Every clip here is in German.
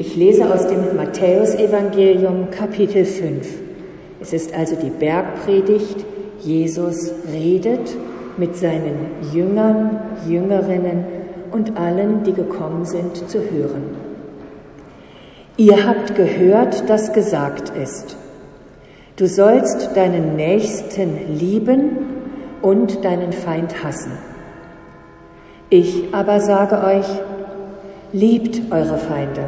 Ich lese aus dem Matthäusevangelium Kapitel 5. Es ist also die Bergpredigt. Jesus redet mit seinen Jüngern, Jüngerinnen und allen, die gekommen sind, zu hören. Ihr habt gehört, dass gesagt ist, du sollst deinen Nächsten lieben und deinen Feind hassen. Ich aber sage euch, liebt eure Feinde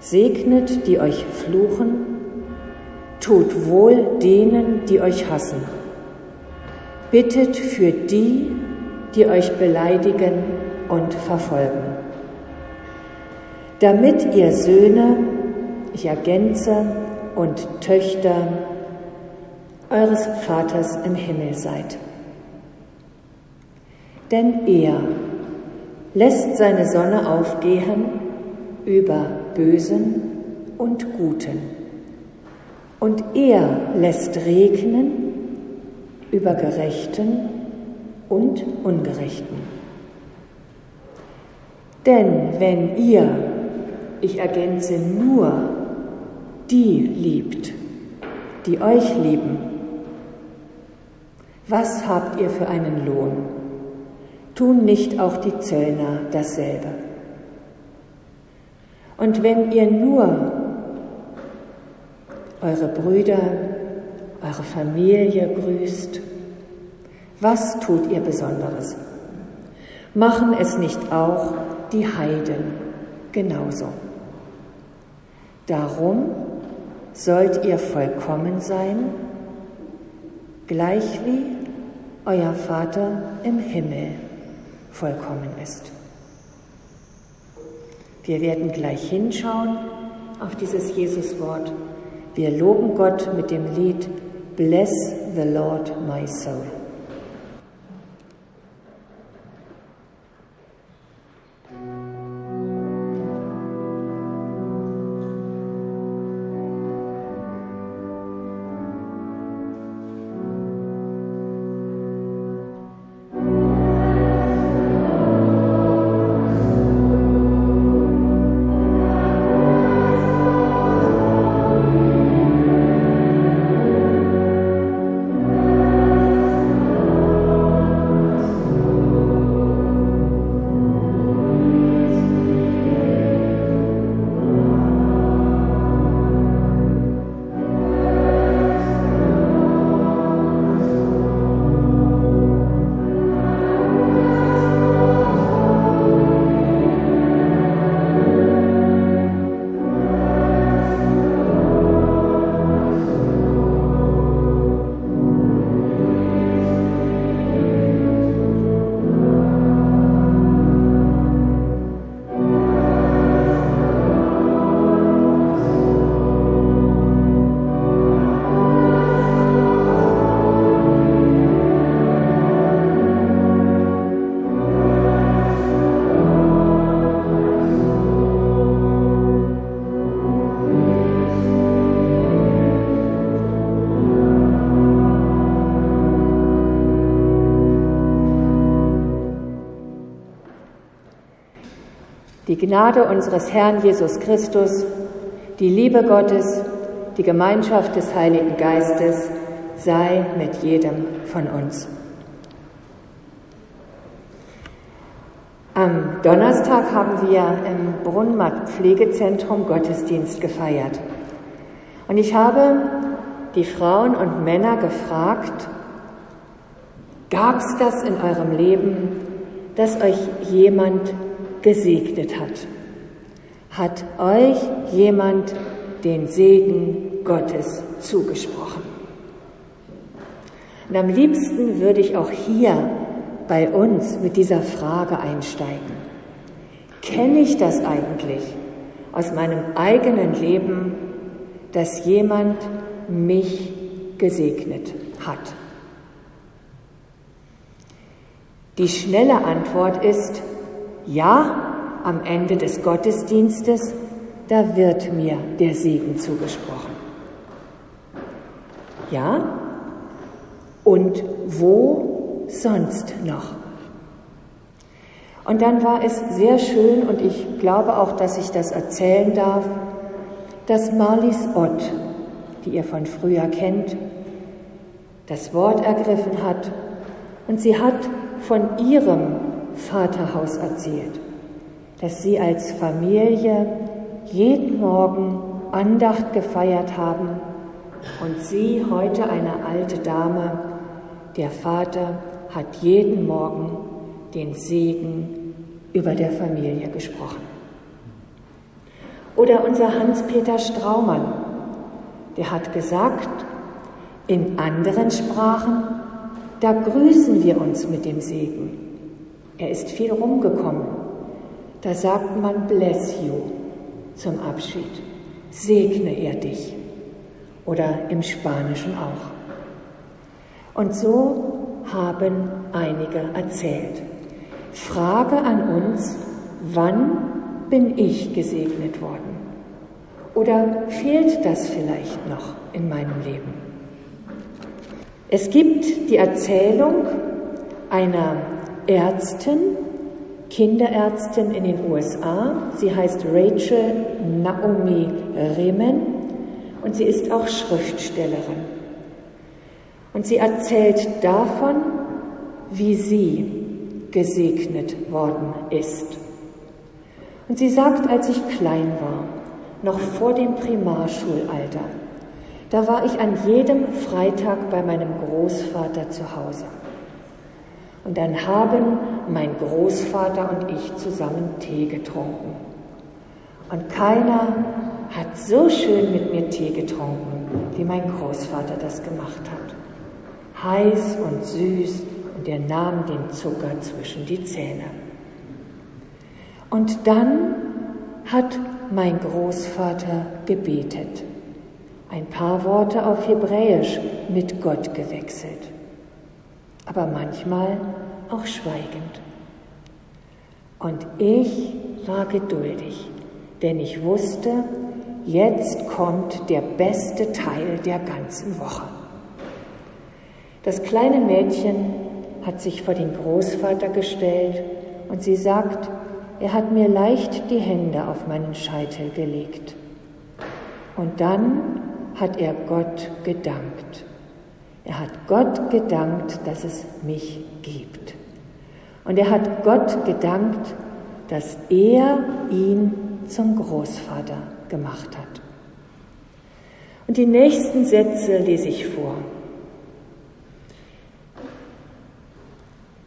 Segnet, die euch fluchen, tut wohl denen, die euch hassen. Bittet für die, die euch beleidigen und verfolgen. Damit ihr Söhne, ich ergänze, und Töchter eures Vaters im Himmel seid. Denn er lässt seine Sonne aufgehen über Bösen und Guten. Und er lässt regnen über Gerechten und Ungerechten. Denn wenn ihr, ich ergänze nur, die liebt, die euch lieben, was habt ihr für einen Lohn? Tun nicht auch die Zöllner dasselbe? Und wenn ihr nur eure Brüder, eure Familie grüßt, was tut ihr Besonderes? Machen es nicht auch die Heiden genauso? Darum sollt ihr vollkommen sein, gleich wie euer Vater im Himmel vollkommen ist. Wir werden gleich hinschauen auf dieses Jesuswort. Wir loben Gott mit dem Lied Bless the Lord my soul. Die Gnade unseres Herrn Jesus Christus, die Liebe Gottes, die Gemeinschaft des Heiligen Geistes sei mit jedem von uns. Am Donnerstag haben wir im Brunnmarkt Pflegezentrum Gottesdienst gefeiert. Und ich habe die Frauen und Männer gefragt, gab es das in eurem Leben, dass euch jemand gesegnet hat. Hat euch jemand den Segen Gottes zugesprochen? Und am liebsten würde ich auch hier bei uns mit dieser Frage einsteigen. Kenne ich das eigentlich aus meinem eigenen Leben, dass jemand mich gesegnet hat? Die schnelle Antwort ist, ja, am Ende des Gottesdienstes, da wird mir der Segen zugesprochen. Ja? Und wo sonst noch? Und dann war es sehr schön, und ich glaube auch, dass ich das erzählen darf, dass Marlies Ott, die ihr von früher kennt, das Wort ergriffen hat und sie hat von ihrem Vaterhaus erzählt, dass sie als Familie jeden Morgen Andacht gefeiert haben und sie, heute eine alte Dame, der Vater hat jeden Morgen den Segen über der Familie gesprochen. Oder unser Hans-Peter Straumann, der hat gesagt, in anderen Sprachen, da grüßen wir uns mit dem Segen. Er ist viel rumgekommen. Da sagt man bless you zum Abschied. Segne er dich. Oder im Spanischen auch. Und so haben einige erzählt. Frage an uns, wann bin ich gesegnet worden? Oder fehlt das vielleicht noch in meinem Leben? Es gibt die Erzählung einer Ärztin, Kinderärztin in den USA. Sie heißt Rachel Naomi Remen und sie ist auch Schriftstellerin. Und sie erzählt davon, wie sie gesegnet worden ist. Und sie sagt, als ich klein war, noch vor dem Primarschulalter, da war ich an jedem Freitag bei meinem Großvater zu Hause. Und dann haben mein Großvater und ich zusammen Tee getrunken. Und keiner hat so schön mit mir Tee getrunken, wie mein Großvater das gemacht hat. Heiß und süß und er nahm den Zucker zwischen die Zähne. Und dann hat mein Großvater gebetet ein paar Worte auf Hebräisch mit Gott gewechselt, aber manchmal auch schweigend. Und ich war geduldig, denn ich wusste, jetzt kommt der beste Teil der ganzen Woche. Das kleine Mädchen hat sich vor den Großvater gestellt und sie sagt, er hat mir leicht die Hände auf meinen Scheitel gelegt. Und dann hat er Gott gedankt. Er hat Gott gedankt, dass es mich gibt. Und er hat Gott gedankt, dass er ihn zum Großvater gemacht hat. Und die nächsten Sätze lese ich vor.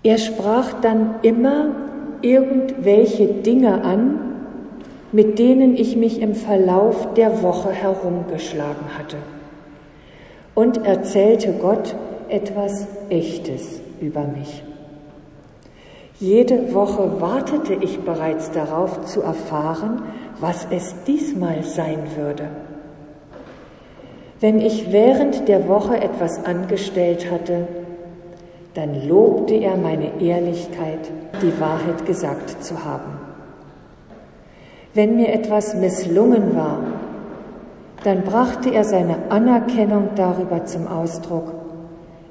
Er sprach dann immer irgendwelche Dinge an, mit denen ich mich im Verlauf der Woche herumgeschlagen hatte und erzählte Gott etwas Echtes über mich. Jede Woche wartete ich bereits darauf zu erfahren, was es diesmal sein würde. Wenn ich während der Woche etwas angestellt hatte, dann lobte er meine Ehrlichkeit, die Wahrheit gesagt zu haben. Wenn mir etwas misslungen war, dann brachte er seine Anerkennung darüber zum Ausdruck,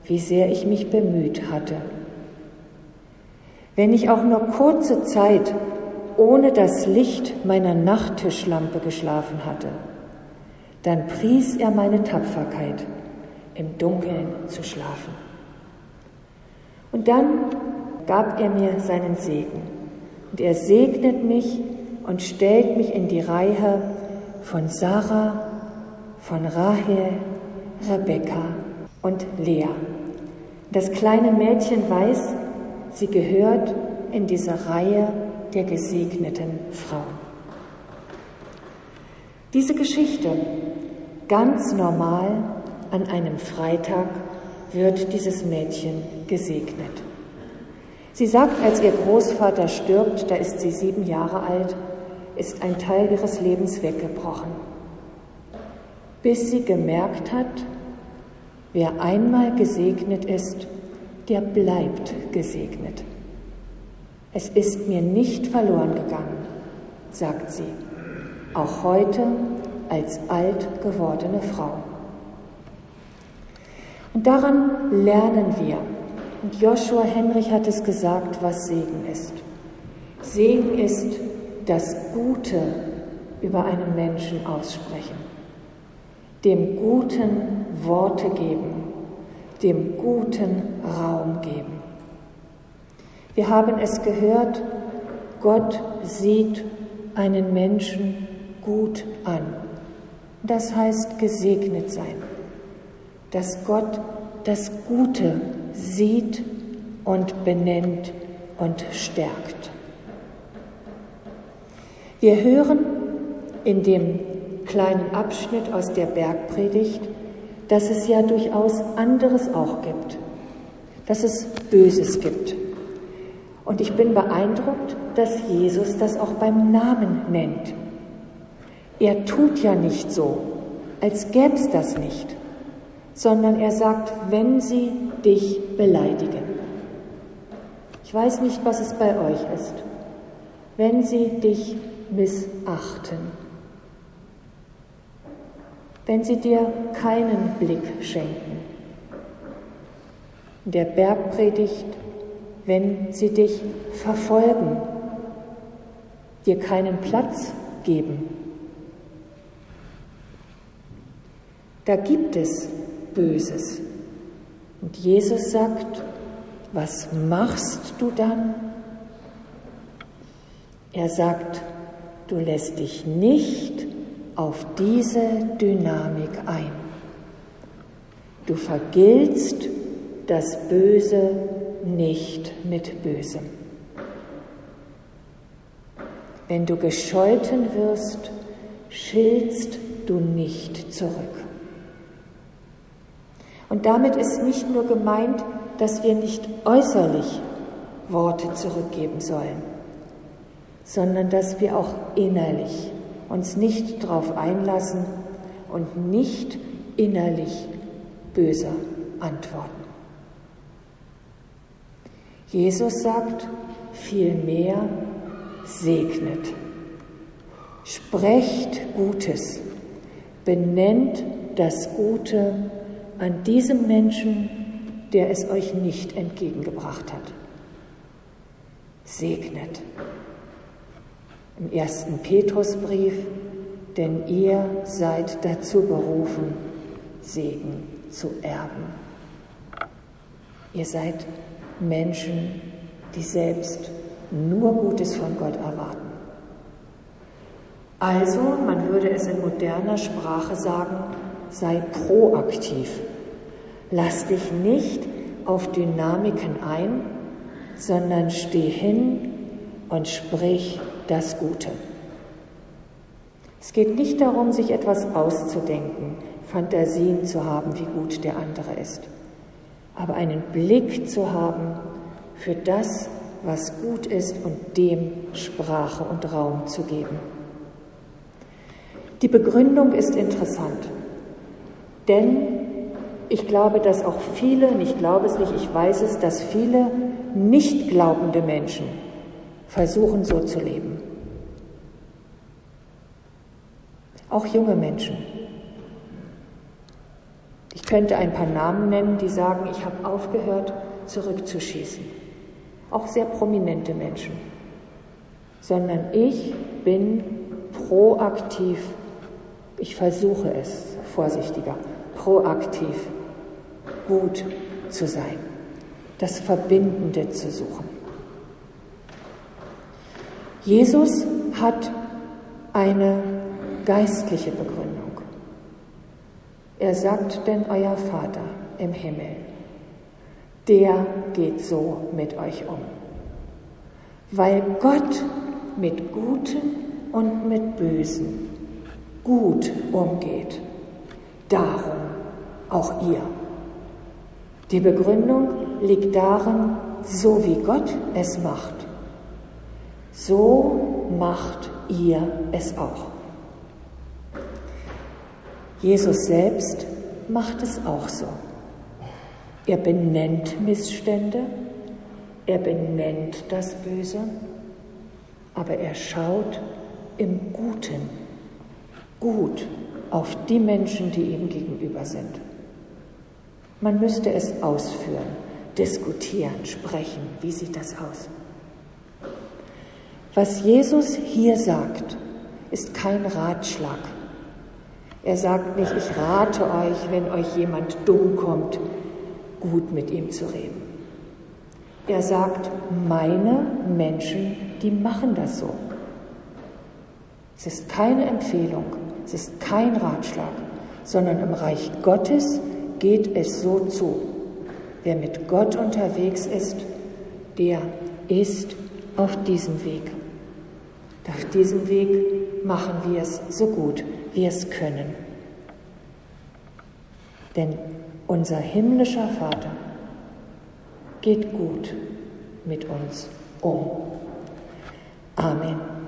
wie sehr ich mich bemüht hatte. Wenn ich auch nur kurze Zeit ohne das Licht meiner Nachttischlampe geschlafen hatte, dann pries er meine Tapferkeit, im Dunkeln zu schlafen. Und dann gab er mir seinen Segen. Und er segnet mich und stellt mich in die Reihe von Sarah, von Rahel, Rebekka und Lea. Das kleine Mädchen weiß, sie gehört in diese Reihe der gesegneten Frauen. Diese Geschichte, ganz normal an einem Freitag, wird dieses Mädchen gesegnet. Sie sagt, als ihr Großvater stirbt, da ist sie sieben Jahre alt, ist ein Teil ihres Lebens weggebrochen, bis sie gemerkt hat, wer einmal gesegnet ist, der bleibt gesegnet. Es ist mir nicht verloren gegangen, sagt sie, auch heute als alt gewordene Frau. Und daran lernen wir, und Joshua Henrich hat es gesagt, was Segen ist. Segen ist das Gute über einen Menschen aussprechen, dem Guten Worte geben, dem Guten Raum geben. Wir haben es gehört, Gott sieht einen Menschen gut an. Das heißt gesegnet sein, dass Gott das Gute sieht und benennt und stärkt. Wir hören in dem kleinen Abschnitt aus der Bergpredigt, dass es ja durchaus anderes auch gibt, dass es Böses gibt. Und ich bin beeindruckt, dass Jesus das auch beim Namen nennt. Er tut ja nicht so, als gäbe es das nicht, sondern er sagt, wenn sie dich beleidigen. Ich weiß nicht, was es bei euch ist. Wenn sie dich missachten, wenn sie dir keinen Blick schenken. In der Bergpredigt, wenn sie dich verfolgen, dir keinen Platz geben. Da gibt es Böses. Und Jesus sagt, was machst du dann? Er sagt, du lässt dich nicht auf diese Dynamik ein. Du vergiltst das Böse nicht mit Bösem. Wenn du gescholten wirst, schiltst du nicht zurück. Und damit ist nicht nur gemeint, dass wir nicht äußerlich Worte zurückgeben sollen, sondern dass wir auch innerlich uns nicht darauf einlassen und nicht innerlich böse antworten. Jesus sagt vielmehr, segnet, sprecht Gutes, benennt das Gute an diesem Menschen, der es euch nicht entgegengebracht hat. Segnet. Im ersten Petrusbrief, denn ihr seid dazu berufen, Segen zu erben. Ihr seid Menschen, die selbst nur Gutes von Gott erwarten. Also, man würde es in moderner Sprache sagen, sei proaktiv. Lass dich nicht auf Dynamiken ein, sondern steh hin und sprich das Gute. Es geht nicht darum, sich etwas auszudenken, Fantasien zu haben, wie gut der andere ist, aber einen Blick zu haben für das, was gut ist und dem Sprache und Raum zu geben. Die Begründung ist interessant, denn ich glaube, dass auch viele, ich glaube es nicht, ich weiß es, dass viele nicht glaubende Menschen versuchen so zu leben. Auch junge Menschen. Ich könnte ein paar Namen nennen, die sagen, ich habe aufgehört, zurückzuschießen auch sehr prominente Menschen, sondern ich bin proaktiv, ich versuche es vorsichtiger, proaktiv gut zu sein, das Verbindende zu suchen. Jesus hat eine geistliche Begründung. Er sagt, denn euer Vater im Himmel der geht so mit euch um. Weil Gott mit Guten und mit Bösen gut umgeht. Darum auch ihr. Die Begründung liegt darin, so wie Gott es macht, so macht ihr es auch. Jesus selbst macht es auch so. Er benennt Missstände, er benennt das Böse, aber er schaut im Guten gut auf die Menschen, die ihm gegenüber sind. Man müsste es ausführen, diskutieren, sprechen. Wie sieht das aus? Was Jesus hier sagt, ist kein Ratschlag. Er sagt nicht, ich rate euch, wenn euch jemand dumm kommt, gut mit ihm zu reden. Er sagt, meine Menschen, die machen das so. Es ist keine Empfehlung, es ist kein Ratschlag, sondern im Reich Gottes geht es so zu. Wer mit Gott unterwegs ist, der ist auf diesem Weg. Auf diesem Weg machen wir es so gut wir es können. Denn unser himmlischer Vater geht gut mit uns um. Amen.